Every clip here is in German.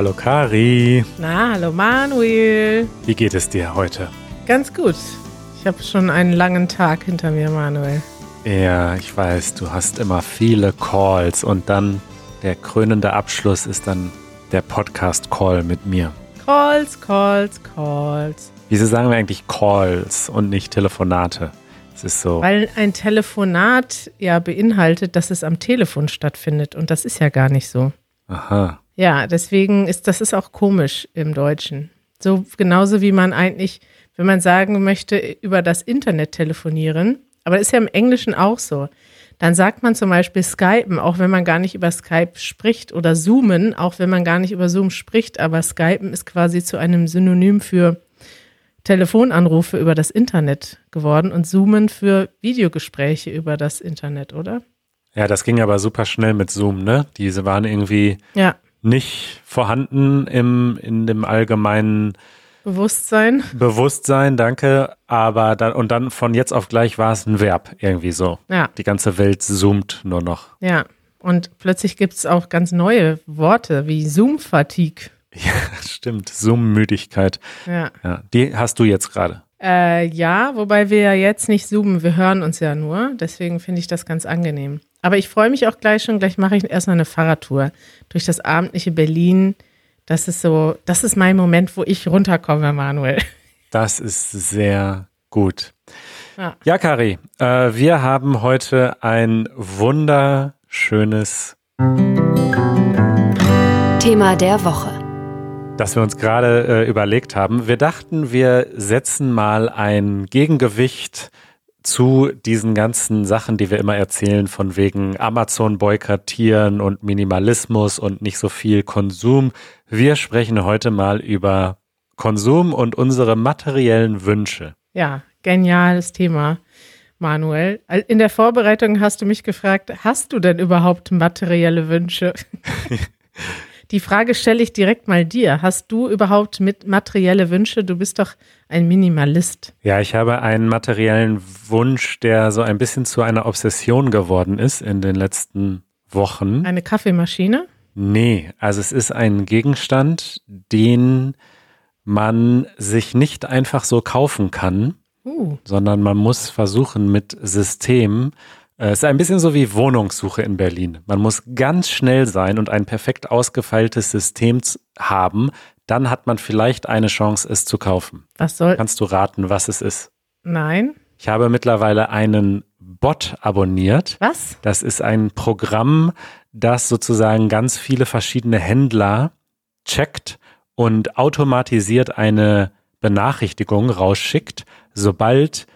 Hallo Kari. Na, hallo Manuel. Wie geht es dir heute? Ganz gut. Ich habe schon einen langen Tag hinter mir, Manuel. Ja, ich weiß, du hast immer viele Calls und dann der krönende Abschluss ist dann der Podcast-Call mit mir. Calls, Calls, Calls. Wieso sagen wir eigentlich Calls und nicht Telefonate? Es ist so. Weil ein Telefonat ja beinhaltet, dass es am Telefon stattfindet und das ist ja gar nicht so. Aha. Ja, deswegen ist das ist auch komisch im Deutschen. So genauso wie man eigentlich, wenn man sagen möchte, über das Internet telefonieren, aber ist ja im Englischen auch so. Dann sagt man zum Beispiel Skypen, auch wenn man gar nicht über Skype spricht, oder Zoomen, auch wenn man gar nicht über Zoom spricht, aber Skypen ist quasi zu einem Synonym für Telefonanrufe über das Internet geworden und Zoomen für Videogespräche über das Internet, oder? Ja, das ging aber super schnell mit Zoom, ne? Diese waren irgendwie Ja. Nicht vorhanden im, in dem allgemeinen Bewusstsein. Bewusstsein, danke. Aber dann, und dann von jetzt auf gleich war es ein Verb, irgendwie so. Ja, Die ganze Welt zoomt nur noch. ja. Und plötzlich gibt es auch ganz neue Worte wie Zoom-Fatigue. Ja, stimmt. Zoom-Müdigkeit. Ja. Ja, die hast du jetzt gerade. Äh, ja, wobei wir ja jetzt nicht zoomen, wir hören uns ja nur. Deswegen finde ich das ganz angenehm. Aber ich freue mich auch gleich schon, gleich mache ich erstmal eine Fahrradtour durch das abendliche Berlin. Das ist so, das ist mein Moment, wo ich runterkomme, Manuel. Das ist sehr gut. Ja. Ja, Kari, äh, wir haben heute ein wunderschönes, Thema der Woche. das wir uns gerade äh, überlegt haben. Wir dachten, wir setzen mal ein Gegengewicht zu diesen ganzen Sachen, die wir immer erzählen, von wegen Amazon boykottieren und Minimalismus und nicht so viel Konsum. Wir sprechen heute mal über Konsum und unsere materiellen Wünsche. Ja, geniales Thema, Manuel. In der Vorbereitung hast du mich gefragt, hast du denn überhaupt materielle Wünsche? Die Frage stelle ich direkt mal dir. Hast du überhaupt mit materielle Wünsche? Du bist doch ein Minimalist. Ja, ich habe einen materiellen Wunsch, der so ein bisschen zu einer Obsession geworden ist in den letzten Wochen. Eine Kaffeemaschine? Nee, also es ist ein Gegenstand, den man sich nicht einfach so kaufen kann, Uh, sondern man muss versuchen mit System. äh, Es ist ein bisschen so wie Wohnungssuche in Berlin. Man muss ganz schnell sein und ein perfekt ausgefeiltes System haben. Dann hat man vielleicht eine Chance, es zu kaufen. was soll? Kannst du raten, was es ist? Nein. Ich habe mittlerweile einen Bot abonniert. Was? Das ist ein Programm, das sozusagen ganz viele verschiedene Händler checkt und automatisiert eine Benachrichtigung rausschickt, sobald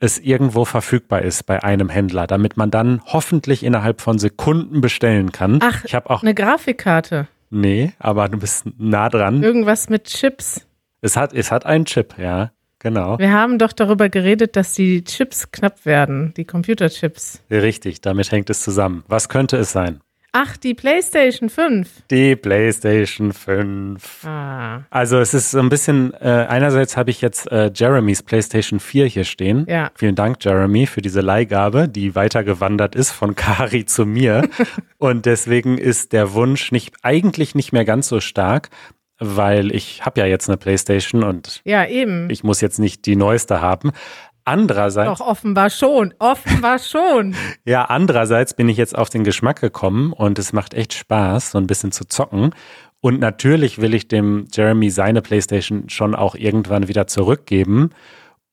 es irgendwo verfügbar ist bei einem Händler, damit man dann hoffentlich innerhalb von Sekunden bestellen kann. Ach, ich habe auch Eine Grafikkarte. Nee, aber du bist nah dran. Irgendwas mit Chips. Es hat es hat einen Chip, ja, genau. Wir haben doch darüber geredet, dass die Chips knapp werden, die Computerchips. Richtig, damit hängt es zusammen. Was könnte es sein? Ach, die PlayStation 5. Die PlayStation 5. Ah, Also es ist so ein bisschen, äh, einerseits habe ich jetzt äh, Jeremys PlayStation 4 hier stehen. Ja. Vielen Dank, Jeremy, für diese Leihgabe, die weitergewandert ist von Kari zu mir. Und deswegen ist der Wunsch nicht eigentlich nicht mehr ganz so stark, weil ich habe ja jetzt eine PlayStation und ja, eben. ich muss jetzt nicht die neueste haben. Andererseits, Doch, offenbar schon. Offenbar schon. ja, andererseits bin ich jetzt auf den Geschmack gekommen und es macht echt Spaß, so ein bisschen zu zocken. Und natürlich will ich dem Jeremy seine PlayStation schon auch irgendwann wieder zurückgeben.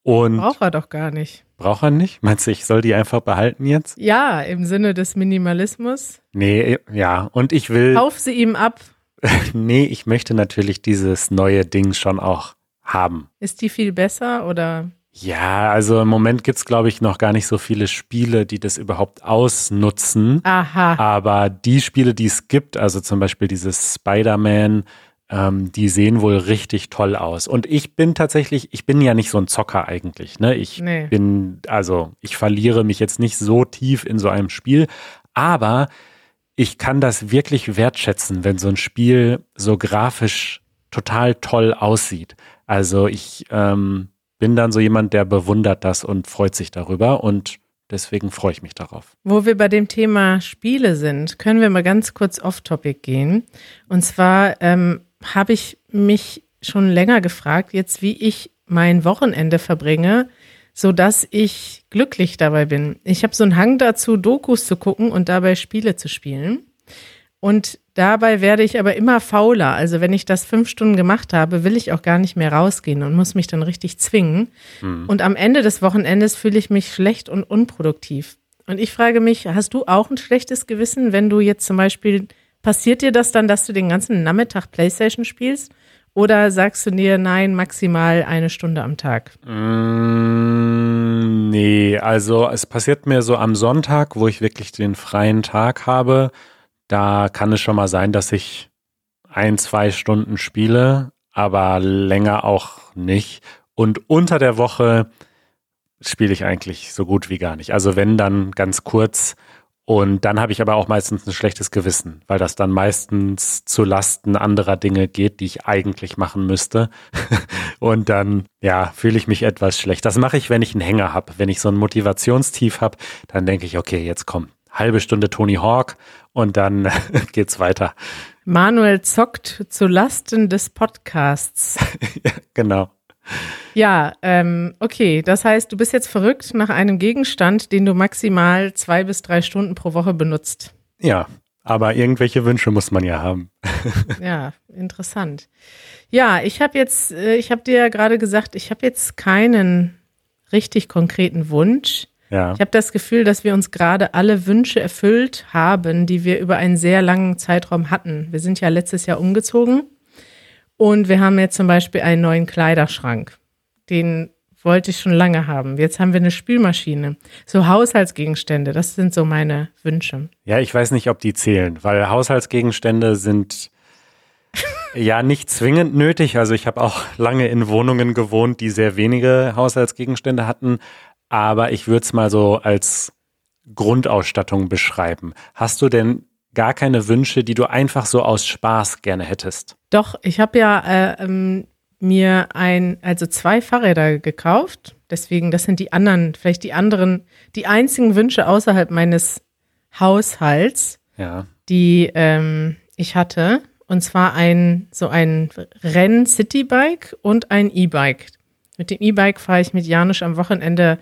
Und Braucht er doch gar nicht. braucht er nicht? Meinst du, ich soll die einfach behalten jetzt? Ja, im Sinne des Minimalismus. Nee, ja. Und ich will, Kauf sie ihm ab. nee, ich möchte natürlich dieses neue Ding schon auch haben. Ist die viel besser oder? Ja, also im Moment gibt's glaube ich, noch gar nicht so viele Spiele, die das überhaupt ausnutzen. Aha. Aber die Spiele, die es gibt, also zum Beispiel dieses Spider-Man, ähm, die sehen wohl richtig toll aus. Und ich bin tatsächlich, ich bin ja nicht so ein Zocker eigentlich. Ne? Ich Nee. bin, also ich verliere mich jetzt nicht so tief in so einem Spiel, aber ich kann das wirklich wertschätzen, wenn so ein Spiel so grafisch total toll aussieht. Also ich ähm, bin dann so jemand, der bewundert das und freut sich darüber und deswegen freue ich mich darauf. Wo wir bei dem Thema Spiele sind, können wir mal ganz kurz off-topic gehen. Und zwar ähm, habe ich mich schon länger gefragt, jetzt wie ich mein Wochenende verbringe, so dass ich glücklich dabei bin. Ich habe so einen Hang dazu, Dokus zu gucken und dabei Spiele zu spielen. Und dabei werde ich aber immer fauler. Also wenn ich das fünf Stunden gemacht habe, will ich auch gar nicht mehr rausgehen und muss mich dann richtig zwingen. Mhm. Und am Ende des Wochenendes fühle ich mich schlecht und unproduktiv. Und ich frage mich, hast du auch ein schlechtes Gewissen, wenn du jetzt zum Beispiel, passiert dir das dann, dass du den ganzen Nachmittag Playstation spielst? Oder sagst du dir, nein, maximal eine Stunde am Tag? Mm, nee, also es passiert mir so am Sonntag, wo ich wirklich den freien Tag habe da kann es schon mal sein, dass ich ein, zwei Stunden spiele, aber länger auch nicht. Und unter der Woche spiele ich eigentlich so gut wie gar nicht. Also wenn dann ganz kurz. Und dann habe ich aber auch meistens ein schlechtes Gewissen, weil das dann meistens zu Lasten anderer Dinge geht, die ich eigentlich machen müsste. und dann, ja, fühle ich mich etwas schlecht. Das mache ich, wenn ich einen Hänger habe. Wenn ich so ein Motivationstief habe, dann denke ich, okay, jetzt komm, halbe Stunde Tony Hawk und dann geht's weiter. Manuel zockt zu Lasten des Podcasts. ja, genau. Ja, ähm, okay. Das heißt, du bist jetzt verrückt nach einem Gegenstand, den du maximal zwei bis drei Stunden pro Woche benutzt. Ja, aber irgendwelche Wünsche muss man ja haben. ja, interessant. Ja, ich habe jetzt, äh, ich habe dir ja gerade gesagt, ich habe jetzt keinen richtig konkreten Wunsch. Ja. Ich habe das Gefühl, dass wir uns gerade alle Wünsche erfüllt haben, die wir über einen sehr langen Zeitraum hatten. Wir sind ja letztes Jahr umgezogen und wir haben jetzt zum Beispiel einen neuen Kleiderschrank. Den wollte ich schon lange haben. Jetzt haben wir eine Spülmaschine. So Haushaltsgegenstände, das sind so meine Wünsche. Ja, ich weiß nicht, ob die zählen, weil Haushaltsgegenstände sind ja nicht zwingend nötig. Also ich habe auch lange in Wohnungen gewohnt, die sehr wenige Haushaltsgegenstände hatten aber ich würde es mal so als Grundausstattung beschreiben. Hast du denn gar keine Wünsche, die du einfach so aus Spaß gerne hättest? Doch, ich habe ja äh, ähm, mir ein, also zwei Fahrräder gekauft. Deswegen, das sind die anderen, vielleicht die anderen, die einzigen Wünsche außerhalb meines Haushalts, ja. die ähm, ich hatte. Und zwar ein so ein Renn-Citybike und ein E-Bike. Mit dem E-Bike fahre ich mit Janusz am Wochenende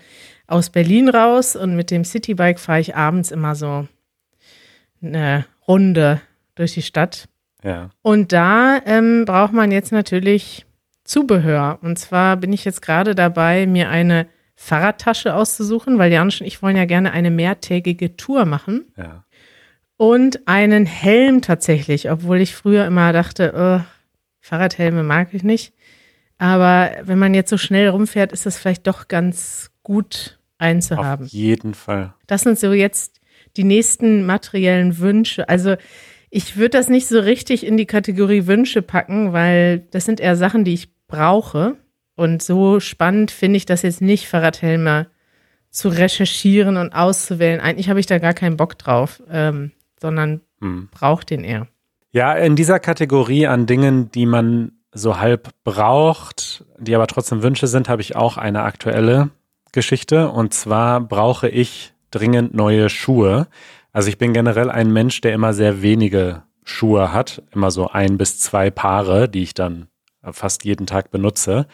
aus Berlin raus und mit dem Citybike fahre ich abends immer so eine Runde durch die Stadt. Ja. Und da ähm, braucht man jetzt natürlich Zubehör. Und zwar bin ich jetzt gerade dabei, mir eine Fahrradtasche auszusuchen, weil Janusz und ich wollen ja gerne eine mehrtägige Tour machen. Ja. Und einen Helm tatsächlich, obwohl ich früher immer dachte, oh, Fahrradhelme mag ich nicht. Aber wenn man jetzt so schnell rumfährt, ist das vielleicht doch ganz gut einzuhaben. Auf jeden Fall. Das sind so jetzt die nächsten materiellen Wünsche. Also ich würde das nicht so richtig in die Kategorie Wünsche packen, weil das sind eher Sachen, die ich brauche. Und so spannend finde ich das jetzt nicht, Fahrradhelme zu recherchieren und auszuwählen. Eigentlich habe ich da gar keinen Bock drauf, ähm, sondern hm. brauche den eher. Ja, in dieser Kategorie an Dingen, die man so halb braucht, die aber trotzdem Wünsche sind, habe ich auch eine aktuelle Geschichte. Und zwar brauche ich dringend neue Schuhe. Also ich bin generell ein Mensch, der immer sehr wenige Schuhe hat, immer so ein bis zwei Paare, die ich dann fast jeden Tag benutze.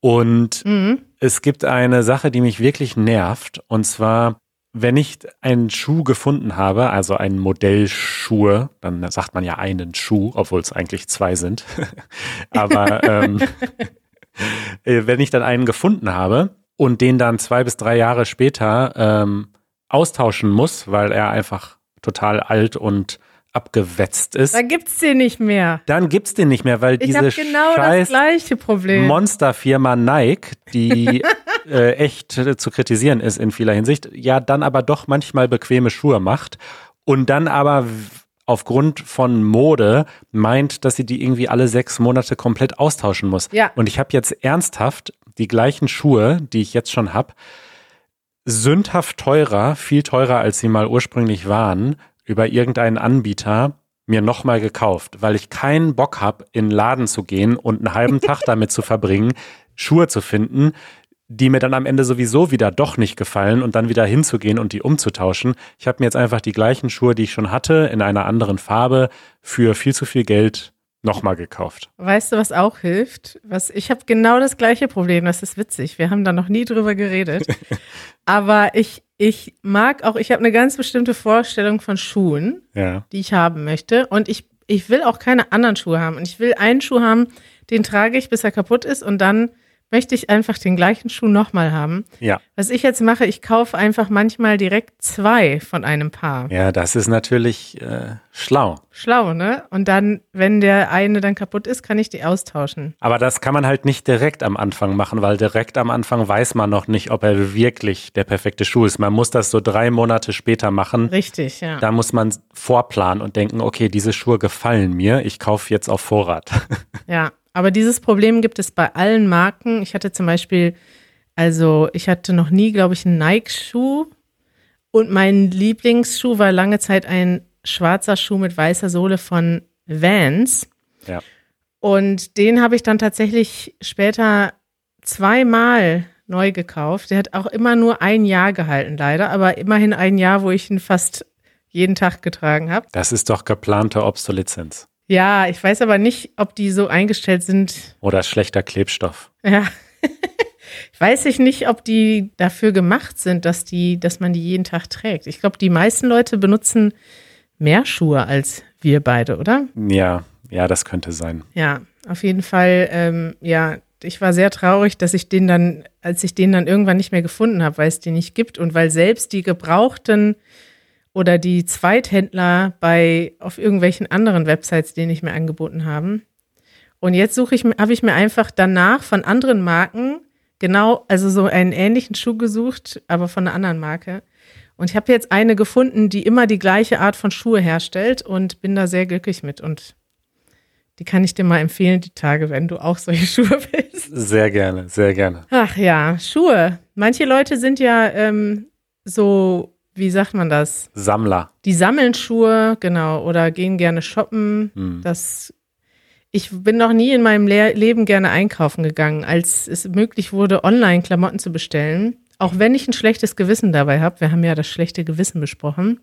Und mhm. es gibt eine Sache, die mich wirklich nervt. Und zwar wenn ich einen Schuh gefunden habe, also einen Modellschuhe, dann sagt man ja einen Schuh, obwohl es eigentlich zwei sind. Aber ähm, äh, wenn ich dann einen gefunden habe und den dann zwei bis drei Jahre später ähm, austauschen muss, weil er einfach total alt und abgewetzt ist. Dann gibt's den nicht mehr. Dann gibt's den nicht mehr, weil ich diese genau scheiß Monsterfirma Nike, die äh, echt zu kritisieren ist in vieler Hinsicht, ja dann aber doch manchmal bequeme Schuhe macht und dann aber aufgrund von Mode meint, dass sie die irgendwie alle sechs Monate komplett austauschen muss. Ja. Und ich habe jetzt ernsthaft die gleichen Schuhe, die ich jetzt schon habe, sündhaft teurer, viel teurer als sie mal ursprünglich waren, über irgendeinen Anbieter mir nochmal gekauft, weil ich keinen Bock habe, in den Laden zu gehen und einen halben Tag damit zu verbringen, Schuhe zu finden, die mir dann am Ende sowieso wieder doch nicht gefallen und dann wieder hinzugehen und die umzutauschen. Ich habe mir jetzt einfach die gleichen Schuhe, die ich schon hatte, in einer anderen Farbe für viel zu viel Geld nochmal gekauft. Weißt du, was auch hilft? Was, ich habe genau das gleiche Problem, das ist witzig. Wir haben da noch nie drüber geredet. Aber ich, ich mag auch, ich habe eine ganz bestimmte Vorstellung von Schuhen, Ja. die ich haben möchte. Und ich, ich will auch keine anderen Schuhe haben. Und ich will einen Schuh haben, den trage ich, bis er kaputt ist. Und dann möchte ich einfach den gleichen Schuh nochmal haben. Ja. Was ich jetzt mache, ich kaufe einfach manchmal direkt zwei von einem Paar. Ja, das ist natürlich äh, schlau. Schlau, ne? Und dann, wenn der eine dann kaputt ist, kann ich die austauschen. Aber das kann man halt nicht direkt am Anfang machen, weil direkt am Anfang weiß man noch nicht, ob er wirklich der perfekte Schuh ist. Man muss das so drei Monate später machen. Richtig, ja. Da muss man vorplanen und denken, okay, diese Schuhe gefallen mir, ich kaufe jetzt auf Vorrat. Ja, aber dieses Problem gibt es bei allen Marken. Ich hatte zum Beispiel, also ich hatte noch nie, glaube ich, einen Nike-Schuh. Und mein Lieblingsschuh war lange Zeit ein schwarzer Schuh mit weißer Sohle von Vans. Ja. Und den habe ich dann tatsächlich später zweimal neu gekauft. Der hat auch immer nur ein Jahr gehalten, leider, aber immerhin ein Jahr, wo ich ihn fast jeden Tag getragen habe. Das ist doch geplante Obsoleszenz Ja, ich weiß aber nicht, ob die so eingestellt sind, oder schlechter Klebstoff. Ja. Weiß ich nicht, ob die dafür gemacht sind, dass die, dass man die jeden Tag trägt. Ich glaube, die meisten Leute benutzen mehr Schuhe als wir beide, oder? Ja, ja, das könnte sein. Ja, auf jeden Fall. Ähm, ja, ich war sehr traurig, dass ich den dann, als ich den dann irgendwann nicht mehr gefunden habe, weil es den nicht gibt und weil selbst die gebrauchten oder die Zweithändler bei auf irgendwelchen anderen Websites den nicht mehr angeboten haben. Und jetzt suche ich, habe ich mir einfach danach von anderen Marken genau, also so einen ähnlichen Schuh gesucht, aber von einer anderen Marke. Und ich habe jetzt eine gefunden, die immer die gleiche Art von Schuhe herstellt und bin da sehr glücklich mit. Und die kann ich dir mal empfehlen, die Tage, wenn du auch solche Schuhe willst. Sehr gerne, sehr gerne. Ach ja, Schuhe. Manche Leute sind ja ähm, so, wie sagt man das? Sammler. Die sammeln Schuhe, genau, oder gehen gerne shoppen. Hm. Das, ich bin noch nie in meinem Le Leben gerne einkaufen gegangen, als es möglich wurde, online Klamotten zu bestellen. Auch wenn ich ein schlechtes Gewissen dabei habe. Wir haben ja das schlechte Gewissen besprochen.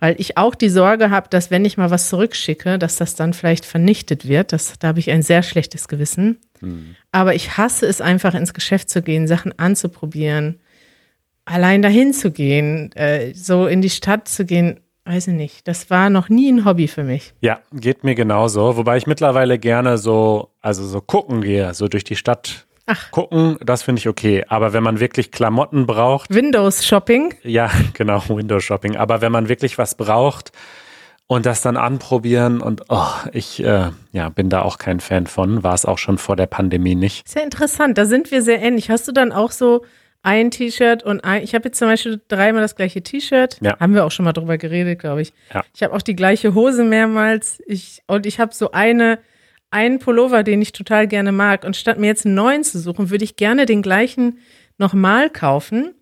Weil ich auch die Sorge habe, dass wenn ich mal was zurückschicke, dass das dann vielleicht vernichtet wird. Das, da habe ich ein sehr schlechtes Gewissen. Hm. Aber ich hasse es einfach, ins Geschäft zu gehen, Sachen anzuprobieren, allein dahin zu gehen, äh, so in die Stadt zu gehen, weiß ich nicht. Das war noch nie ein Hobby für mich. Ja, geht mir genauso. Wobei ich mittlerweile gerne so, also so gucken gehe, so durch die Stadt Ach. gucken, das finde ich okay. Aber wenn man wirklich Klamotten braucht, Windows Shopping, ja, genau, Window Shopping. Aber wenn man wirklich was braucht und das dann anprobieren und oh, ich äh, ja, bin da auch kein Fan von, war es auch schon vor der Pandemie nicht. ja interessant. Da sind wir sehr ähnlich. Hast du dann auch so ein T-Shirt und ein, ich habe jetzt zum Beispiel dreimal das gleiche T-Shirt. Ja. Haben wir auch schon mal drüber geredet, glaube ich. Ja. Ich habe auch die gleiche Hose mehrmals. Ich, und ich habe so eine, einen Pullover, den ich total gerne mag. Und statt mir jetzt einen neuen zu suchen, würde ich gerne den gleichen nochmal kaufen.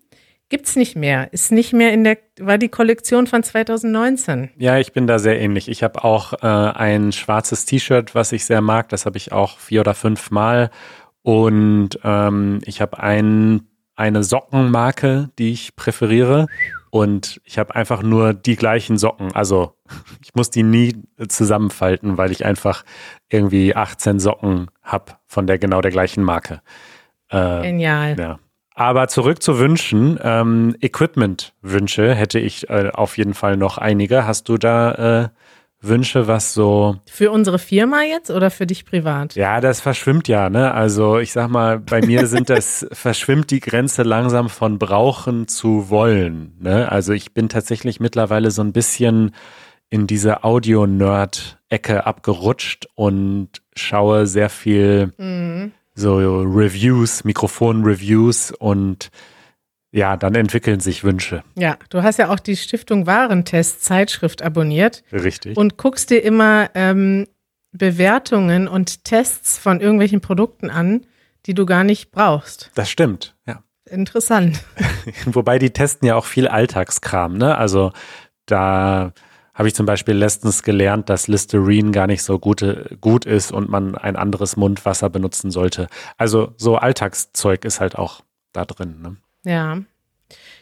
Gibt's nicht mehr. Ist nicht mehr in der, war die Kollektion von 2019. Ja, ich bin da sehr ähnlich. Ich habe auch äh, ein schwarzes T-Shirt, was ich sehr mag. Das habe ich auch vier oder fünf Mal. Und ähm, ich habe ein, eine Sockenmarke, die ich präferiere. Und ich habe einfach nur die gleichen Socken. Also ich muss die nie zusammenfalten, weil ich einfach irgendwie 18 Socken habe von der genau der gleichen Marke. Äh, Genial. ja. Aber zurück zu Wünschen. Ähm, Equipment-Wünsche hätte ich äh, auf jeden Fall noch einige. Hast du da äh, Wünsche, was so. Für unsere Firma jetzt oder für dich privat? Ja, das verschwimmt ja, ne? Also ich sag mal, bei mir sind das, verschwimmt die Grenze langsam von brauchen zu wollen. Ne? Also ich bin tatsächlich mittlerweile so ein bisschen in diese Audio-Nerd-Ecke abgerutscht und schaue sehr viel Mhm. so Reviews, Mikrofon-Reviews und ja, dann entwickeln sich Wünsche. Ja, du hast ja auch die Stiftung Warentest Zeitschrift abonniert Richtig. und guckst dir immer ähm, Bewertungen und Tests von irgendwelchen Produkten an, die du gar nicht brauchst. das stimmt, ja. Interessant. Wobei die testen ja auch viel Alltagskram, ne? Also da habe ich zum Beispiel letztens gelernt, dass Listerine gar nicht so gute, gut ist und man ein anderes Mundwasser benutzen sollte. Also so Alltagszeug ist halt auch da drin. Ne? Ja.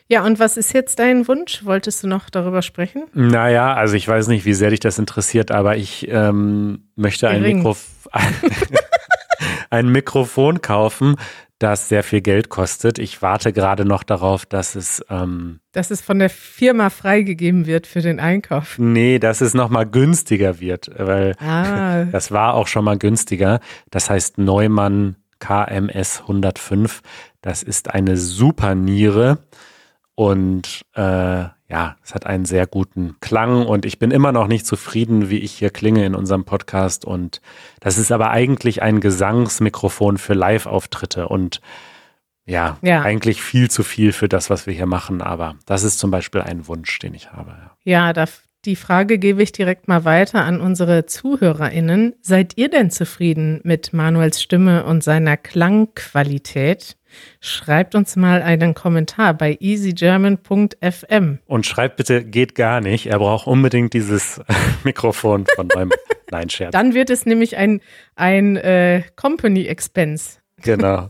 Ja, und was ist jetzt dein Wunsch? Wolltest du noch darüber sprechen? Naja, also ich weiß nicht, wie sehr dich das interessiert, aber ich ähm, möchte ein, Mikrof ein Mikrofon kaufen, das sehr viel Geld kostet. Ich warte gerade noch darauf, dass es. Ähm, dass es von der Firma freigegeben wird für den Einkauf. Nee, dass es nochmal günstiger wird, weil ah. das war auch schon mal günstiger. Das heißt Neumann KMS 105. Das ist eine super Niere und äh, ja, es hat einen sehr guten Klang und ich bin immer noch nicht zufrieden, wie ich hier klinge in unserem Podcast. Und das ist aber eigentlich ein Gesangsmikrofon für Live-Auftritte und ja, ja, eigentlich viel zu viel für das, was wir hier machen. Aber das ist zum Beispiel ein Wunsch, den ich habe. Ja, da, die Frage gebe ich direkt mal weiter an unsere ZuhörerInnen. Seid ihr denn zufrieden mit Manuels Stimme und seiner Klangqualität? Schreibt uns mal einen Kommentar bei easygerman.fm. Und schreibt bitte, geht gar nicht. Er braucht unbedingt dieses Mikrofon von meinem Nein, Scherz. Dann wird es nämlich ein, ein äh, Company Expense. Genau.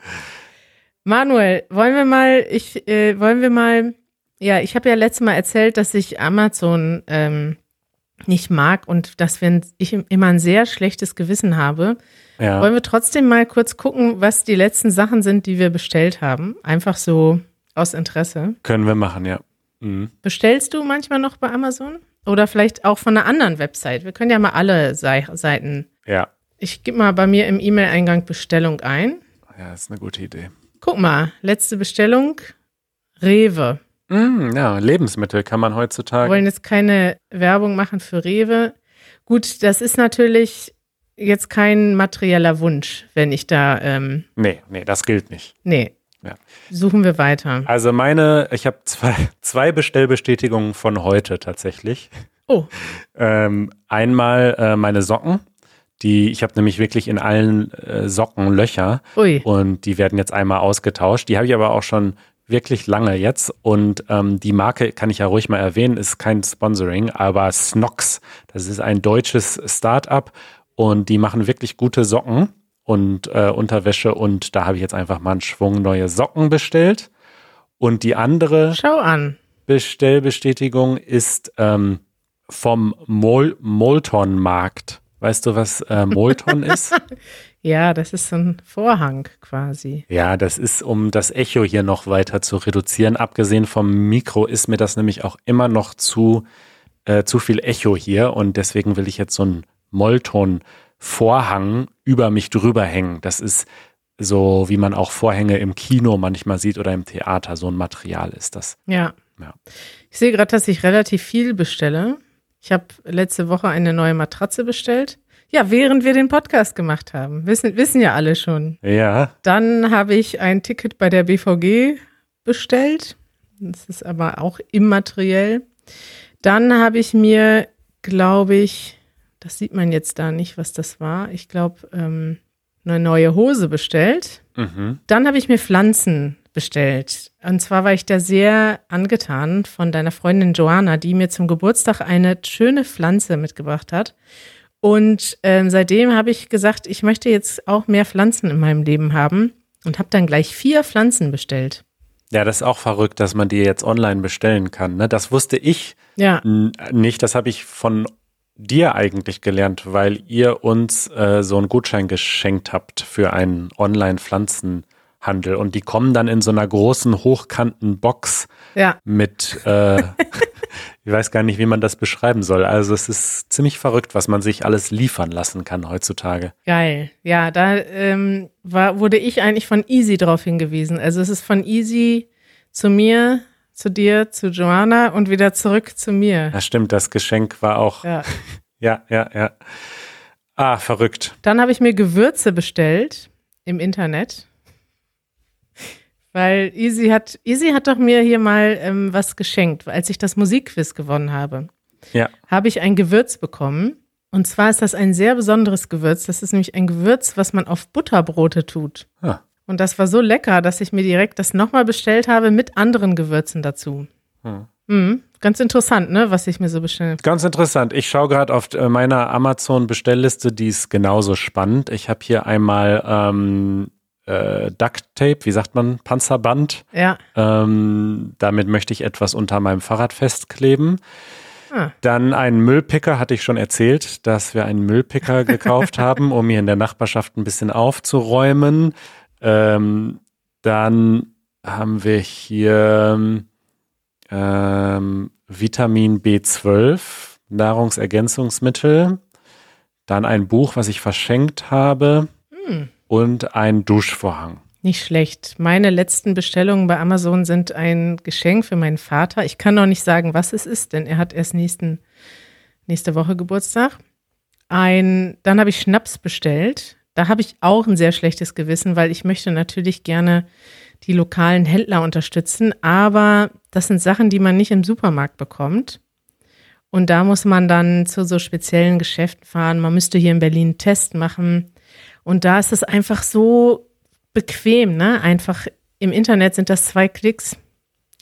Manuel, wollen wir mal, ich, äh, wollen wir mal, ja, ich habe ja letztes Mal erzählt, dass ich Amazon ähm, nicht mag und dass wenn ich immer ein sehr schlechtes Gewissen habe, ja. wollen wir trotzdem mal kurz gucken, was die letzten Sachen sind, die wir bestellt haben. Einfach so aus Interesse. Können wir machen, ja. Mhm. Bestellst du manchmal noch bei Amazon? Oder vielleicht auch von einer anderen Website? Wir können ja mal alle Seiten. Ja. Ich gebe mal bei mir im E-Mail-Eingang Bestellung ein. Ja, ist eine gute Idee. Guck mal, letzte Bestellung, Rewe. Mm, ja, Lebensmittel kann man heutzutage. Wir wollen jetzt keine Werbung machen für Rewe. Gut, das ist natürlich jetzt kein materieller Wunsch, wenn ich da. Ähm, nee, nee, das gilt nicht. Nee. Ja. Suchen wir weiter. Also meine, ich habe zwei, zwei Bestellbestätigungen von heute tatsächlich. Oh. ähm, einmal äh, meine Socken. Die, ich habe nämlich wirklich in allen äh, Socken Löcher Ui. und die werden jetzt einmal ausgetauscht. Die habe ich aber auch schon wirklich lange jetzt und ähm, die Marke kann ich ja ruhig mal erwähnen, ist kein Sponsoring, aber Snox, das ist ein deutsches Startup und die machen wirklich gute Socken und äh, Unterwäsche und da habe ich jetzt einfach mal einen Schwung neue Socken bestellt und die andere Schau an. Bestellbestätigung ist ähm, vom Mol Molton-Markt. Weißt du, was äh, Molton ist? Ja, das ist so ein Vorhang quasi. Ja, das ist, um das Echo hier noch weiter zu reduzieren. Abgesehen vom Mikro ist mir das nämlich auch immer noch zu, äh, zu viel Echo hier und deswegen will ich jetzt so einen Mollton-Vorhang über mich drüber hängen. Das ist so, wie man auch Vorhänge im Kino manchmal sieht oder im Theater. So ein Material ist das. Ja. ja. Ich sehe gerade, dass ich relativ viel bestelle. Ich habe letzte Woche eine neue Matratze bestellt. Ja, während wir den Podcast gemacht haben. Wissen, wissen ja alle schon. Ja. Dann habe ich ein Ticket bei der BVG bestellt. Das ist aber auch immateriell. Dann habe ich mir, glaube ich, das sieht man jetzt da nicht, was das war. Ich glaube, ähm, eine neue Hose bestellt. Mhm. Dann habe ich mir Pflanzen bestellt. Und zwar war ich da sehr angetan von deiner Freundin Joanna, die mir zum Geburtstag eine schöne Pflanze mitgebracht hat. Und ähm, seitdem habe ich gesagt, ich möchte jetzt auch mehr Pflanzen in meinem Leben haben und habe dann gleich vier Pflanzen bestellt. Ja, das ist auch verrückt, dass man die jetzt online bestellen kann. Ne? Das wusste ich ja. nicht. Das habe ich von dir eigentlich gelernt, weil ihr uns äh, so einen Gutschein geschenkt habt für einen Online-Pflanzenhandel. Und die kommen dann in so einer großen, hochkanten Box ja. mit äh, ich weiß gar nicht, wie man das beschreiben soll. Also es ist ziemlich verrückt, was man sich alles liefern lassen kann heutzutage. Geil. Ja, da ähm, war, wurde ich eigentlich von Easy darauf hingewiesen. Also es ist von Easy zu mir, zu dir, zu Joanna und wieder zurück zu mir. Ja, stimmt. Das Geschenk war auch. Ja, ja, ja. ja. Ah, verrückt. Dann habe ich mir Gewürze bestellt im Internet. Weil Easy hat, Easy hat doch mir hier mal ähm, was geschenkt, als ich das Musikquiz gewonnen habe. Ja. Habe ich ein Gewürz bekommen. Und zwar ist das ein sehr besonderes Gewürz. Das ist nämlich ein Gewürz, was man auf Butterbrote tut. Ah. Und das war so lecker, dass ich mir direkt das nochmal bestellt habe mit anderen Gewürzen dazu. Hm. Mhm. Ganz interessant, ne, was ich mir so bestelle. Ganz interessant. Ich schaue gerade auf äh, meiner Amazon-Bestellliste, die ist genauso spannend. Ich habe hier einmal ähm, äh, Duct Tape, wie sagt man, Panzerband. Ja. Ähm, damit möchte ich etwas unter meinem Fahrrad festkleben. Ah. Dann einen Müllpicker, hatte ich schon erzählt, dass wir einen Müllpicker gekauft haben, um hier in der Nachbarschaft ein bisschen aufzuräumen. Ähm, dann haben wir hier ähm, Vitamin B12, Nahrungsergänzungsmittel. Dann ein Buch, was ich verschenkt habe. Hm. Und ein Duschvorhang. Nicht schlecht. Meine letzten Bestellungen bei Amazon sind ein Geschenk für meinen Vater. Ich kann noch nicht sagen, was es ist, denn er hat erst nächsten, nächste Woche Geburtstag. Ein, dann habe ich Schnaps bestellt. Da habe ich auch ein sehr schlechtes Gewissen, weil ich möchte natürlich gerne die lokalen Händler unterstützen, aber das sind Sachen, die man nicht im Supermarkt bekommt. Und da muss man dann zu so speziellen Geschäften fahren. Man müsste hier in Berlin einen Test machen. Und da ist es einfach so bequem, ne? Einfach im Internet sind das zwei Klicks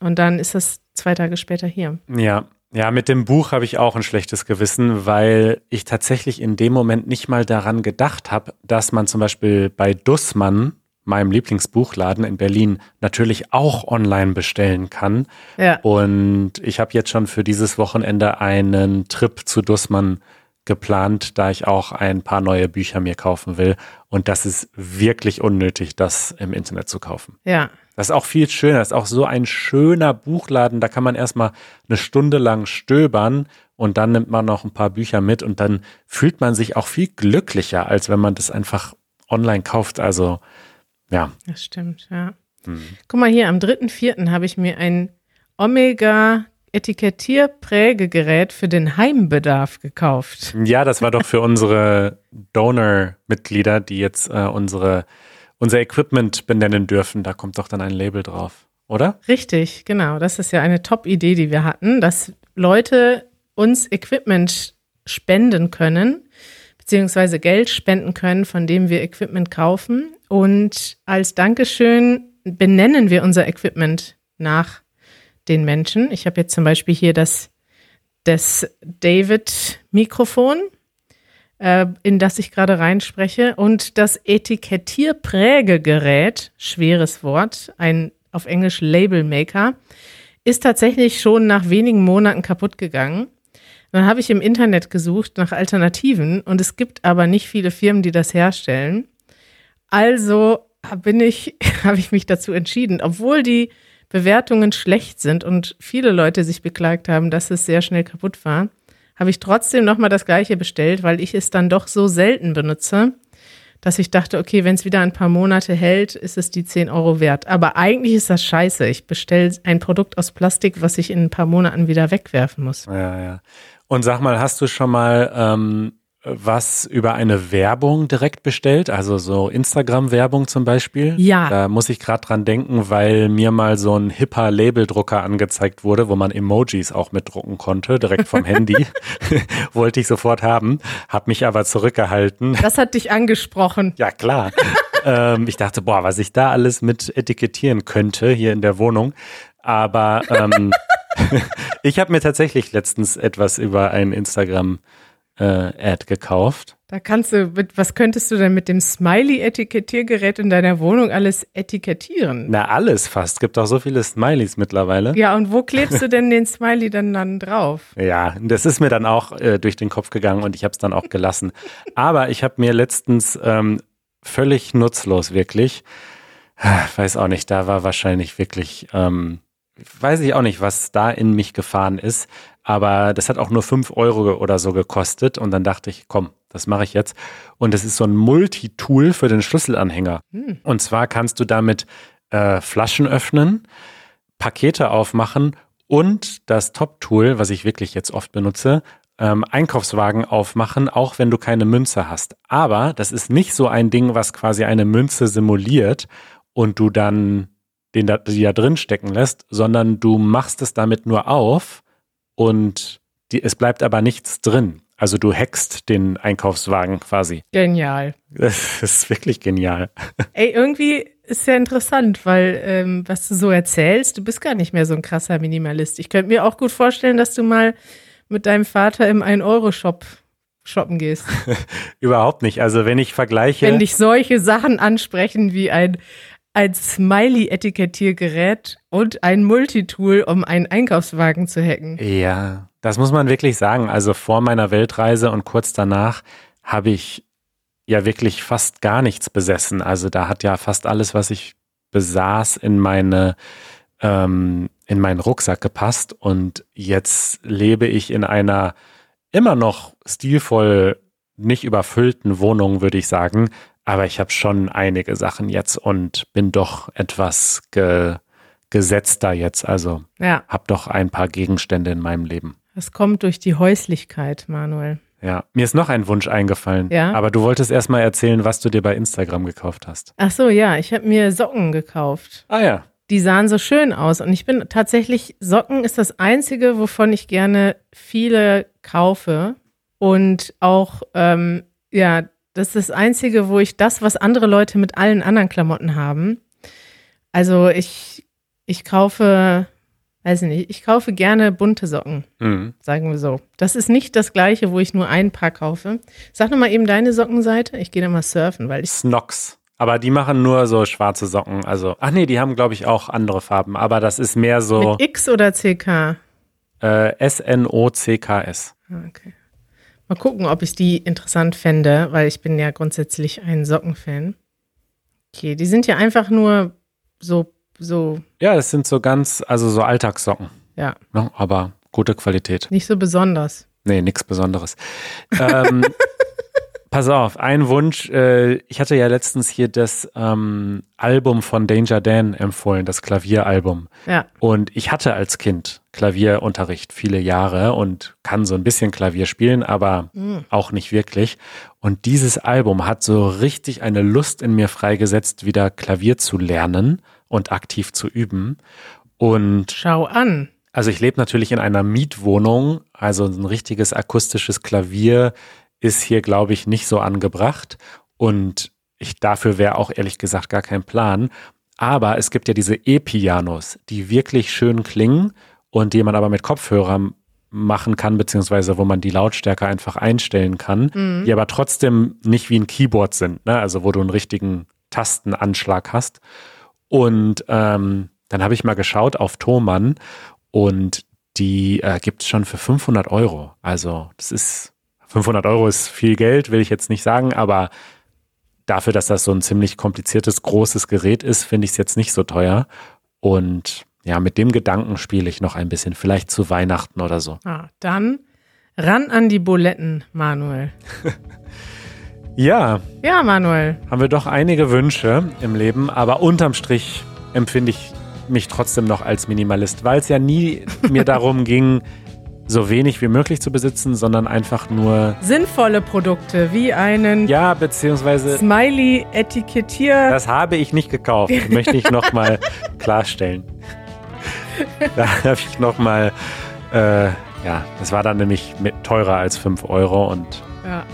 und dann ist das zwei Tage später hier. Ja, ja, mit dem Buch habe ich auch ein schlechtes Gewissen, weil ich tatsächlich in dem Moment nicht mal daran gedacht habe, dass man zum Beispiel bei Dussmann, meinem Lieblingsbuchladen in Berlin, natürlich auch online bestellen kann. Ja. Und ich habe jetzt schon für dieses Wochenende einen Trip zu Dussmann geplant, da ich auch ein paar neue Bücher mir kaufen will. Und das ist wirklich unnötig, das im Internet zu kaufen. Ja. Das ist auch viel schöner. Das ist auch so ein schöner Buchladen. Da kann man erstmal eine Stunde lang stöbern und dann nimmt man noch ein paar Bücher mit und dann fühlt man sich auch viel glücklicher, als wenn man das einfach online kauft. Also, ja. Das stimmt, ja. Guck mal hier, am 3.4. habe ich mir ein Omega Etikettierprägegerät für den Heimbedarf gekauft. Ja, das war doch für unsere Donor-Mitglieder, die jetzt äh, unsere, unser Equipment benennen dürfen. Da kommt doch dann ein Label drauf, oder? Richtig, genau. Das ist ja eine Top-Idee, die wir hatten, dass Leute uns Equipment spenden können, beziehungsweise Geld spenden können, von dem wir Equipment kaufen. Und als Dankeschön benennen wir unser Equipment nach den Menschen. Ich habe jetzt zum Beispiel hier das, das David-Mikrofon, äh, in das ich gerade reinspreche, und das Etikettierprägegerät, schweres Wort, ein auf Englisch Label Maker, ist tatsächlich schon nach wenigen Monaten kaputt gegangen. Dann habe ich im Internet gesucht nach Alternativen und es gibt aber nicht viele Firmen, die das herstellen. Also bin ich, habe ich mich dazu entschieden, obwohl die Bewertungen schlecht sind und viele Leute sich beklagt haben, dass es sehr schnell kaputt war, habe ich trotzdem nochmal das gleiche bestellt, weil ich es dann doch so selten benutze, dass ich dachte, okay, wenn es wieder ein paar Monate hält, ist es die 10 Euro wert. Aber eigentlich ist das scheiße. Ich bestelle ein Produkt aus Plastik, was ich in ein paar Monaten wieder wegwerfen muss. Ja, ja. Und sag mal, hast du schon mal ähm, was über eine Werbung direkt bestellt, also so Instagram-Werbung zum Beispiel. Ja. Da muss ich gerade dran denken, weil mir mal so ein hipper Labeldrucker angezeigt wurde, wo man Emojis auch mitdrucken konnte, direkt vom Handy. Wollte ich sofort haben, habe mich aber zurückgehalten. Das hat dich angesprochen. Ja, klar. ähm, ich dachte, boah, was ich da alles mit etikettieren könnte hier in der Wohnung. Aber ähm, ich habe mir tatsächlich letztens etwas über ein Instagram äh, Ad gekauft. Da kannst du, mit, was könntest du denn mit dem Smiley-Etikettiergerät in deiner Wohnung alles etikettieren? Na, alles fast. Gibt auch so viele Smileys mittlerweile. Ja, und wo klebst du denn den Smiley dann, dann drauf? Ja, das ist mir dann auch äh, durch den Kopf gegangen und ich habe es dann auch gelassen. Aber ich habe mir letztens ähm, völlig nutzlos wirklich, weiß auch nicht, da war wahrscheinlich wirklich, ähm, weiß ich auch nicht, was da in mich gefahren ist, aber das hat auch nur fünf Euro oder so gekostet und dann dachte ich, komm, das mache ich jetzt. Und das ist so ein Multitool für den Schlüsselanhänger. Hm. Und zwar kannst du damit äh, Flaschen öffnen, Pakete aufmachen und das Top-Tool, was ich wirklich jetzt oft benutze, ähm, Einkaufswagen aufmachen, auch wenn du keine Münze hast. Aber das ist nicht so ein Ding, was quasi eine Münze simuliert und du dann den da, die da drin stecken lässt, sondern du machst es damit nur auf und die, es bleibt aber nichts drin. Also du hackst den Einkaufswagen quasi. Genial. Das ist wirklich genial. Ey, irgendwie ist ja interessant, weil ähm, was du so erzählst, du bist gar nicht mehr so ein krasser Minimalist. Ich könnte mir auch gut vorstellen, dass du mal mit deinem Vater im 1-Euro-Shop shoppen gehst. Überhaupt nicht. Also wenn ich vergleiche. Wenn dich solche Sachen ansprechen wie ein, ein Smiley-Etikettiergerät und ein Multitool, um einen Einkaufswagen zu hacken. Ja, das muss man wirklich sagen. Also vor meiner Weltreise und kurz danach habe ich ja wirklich fast gar nichts besessen. Also da hat ja fast alles, was ich besaß, in meine ähm, in meinen Rucksack gepasst. Und jetzt lebe ich in einer immer noch stilvoll nicht überfüllten Wohnung, würde ich sagen. Aber ich habe schon einige Sachen jetzt und bin doch etwas ge gesetzter jetzt. Also Ja, habe doch ein paar Gegenstände in meinem Leben. das kommt durch die Häuslichkeit, Manuel. Ja, mir ist noch ein Wunsch eingefallen. Ja? Aber du wolltest erst mal erzählen, was du dir bei Instagram gekauft hast. Ach so, ja, ich habe mir Socken gekauft. Ah ja. Die sahen so schön aus und ich bin tatsächlich, Socken ist das Einzige, wovon ich gerne viele kaufe und auch, ähm, ja, das ist das Einzige, wo ich das, was andere Leute mit allen anderen Klamotten haben. Also ich, ich kaufe, weiß ich nicht, ich kaufe gerne bunte Socken, Mhm. sagen wir so. Das ist nicht das Gleiche, wo ich nur ein Paar kaufe. Sag nochmal eben deine Sockenseite. Ich gehe da mal surfen, weil ich Snox. Aber die machen nur so schwarze Socken. Also, ach nee, die haben, glaube ich, auch andere Farben. Aber das ist mehr so mit X oder CK. äh, S-N-O-C-K-S. Ah, Okay. Mal gucken, ob ich die interessant fände, weil ich bin ja grundsätzlich ein Sockenfan. Okay, die sind ja einfach nur so, so, Ja, das sind so ganz, also so Alltagssocken. ja, Ne? Aber gute Qualität. nicht so besonders. Nee, nichts Besonderes. ähm, pass auf, ein Wunsch. Äh, ich hatte ja letztens hier das ähm, Album von Danger Dan empfohlen, das Klavieralbum. Ja, Und ich hatte als Kind Klavierunterricht viele Jahre und kann so ein bisschen Klavier spielen, aber auch nicht wirklich. Und dieses Album hat so richtig eine Lust in mir freigesetzt, wieder Klavier zu lernen und aktiv zu üben. Und schau an. also ich lebe natürlich in einer Mietwohnung, also ein richtiges akustisches Klavier ist hier, glaube ich, nicht so angebracht. Und ich dafür wäre auch ehrlich gesagt gar kein Plan. Aber es gibt ja diese E-Pianos, die wirklich schön klingen und die man aber mit Kopfhörern machen kann, beziehungsweise wo man die Lautstärke einfach einstellen kann, die aber trotzdem nicht wie ein Keyboard sind, ne? also wo du einen richtigen Tastenanschlag hast. Und ähm, dann habe ich mal geschaut auf Thomann und die äh, gibt es schon für 500 Euro. Also das ist 500 Euro ist viel Geld, will ich jetzt nicht sagen, aber dafür, dass das so ein ziemlich kompliziertes, großes Gerät ist, finde ich es jetzt nicht so teuer. Und ja, mit dem Gedanken spiele ich noch ein bisschen, vielleicht zu Weihnachten oder so. Ah, dann ran an die Buletten, Manuel. Ja, Ja, Manuel. haben wir doch einige Wünsche im Leben, aber unterm Strich empfinde ich mich trotzdem noch als Minimalist, weil es ja nie mir darum ging, so wenig wie möglich zu besitzen, sondern einfach nur, Sinnvolle Produkte wie einen ja, beziehungsweise Smiley-Etikettier. Das habe ich nicht gekauft, möchte ich nochmal klarstellen. Da habe ich nochmal, äh, ja, das war dann nämlich teurer als 5 Euro und Ja,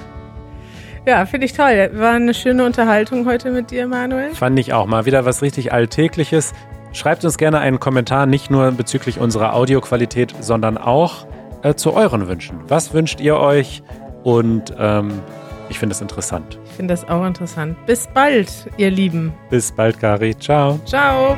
ja finde ich toll. War eine schöne Unterhaltung heute mit dir, Manuel. fand ich auch mal wieder was richtig Alltägliches. Schreibt uns gerne einen Kommentar, nicht nur bezüglich unserer Audioqualität, sondern auch äh, zu euren Wünschen. Was wünscht ihr euch? Und ähm, ich finde es interessant. Ich finde das auch interessant. Bis bald, ihr Lieben. Bis bald, Kari. Ciao. Ciao.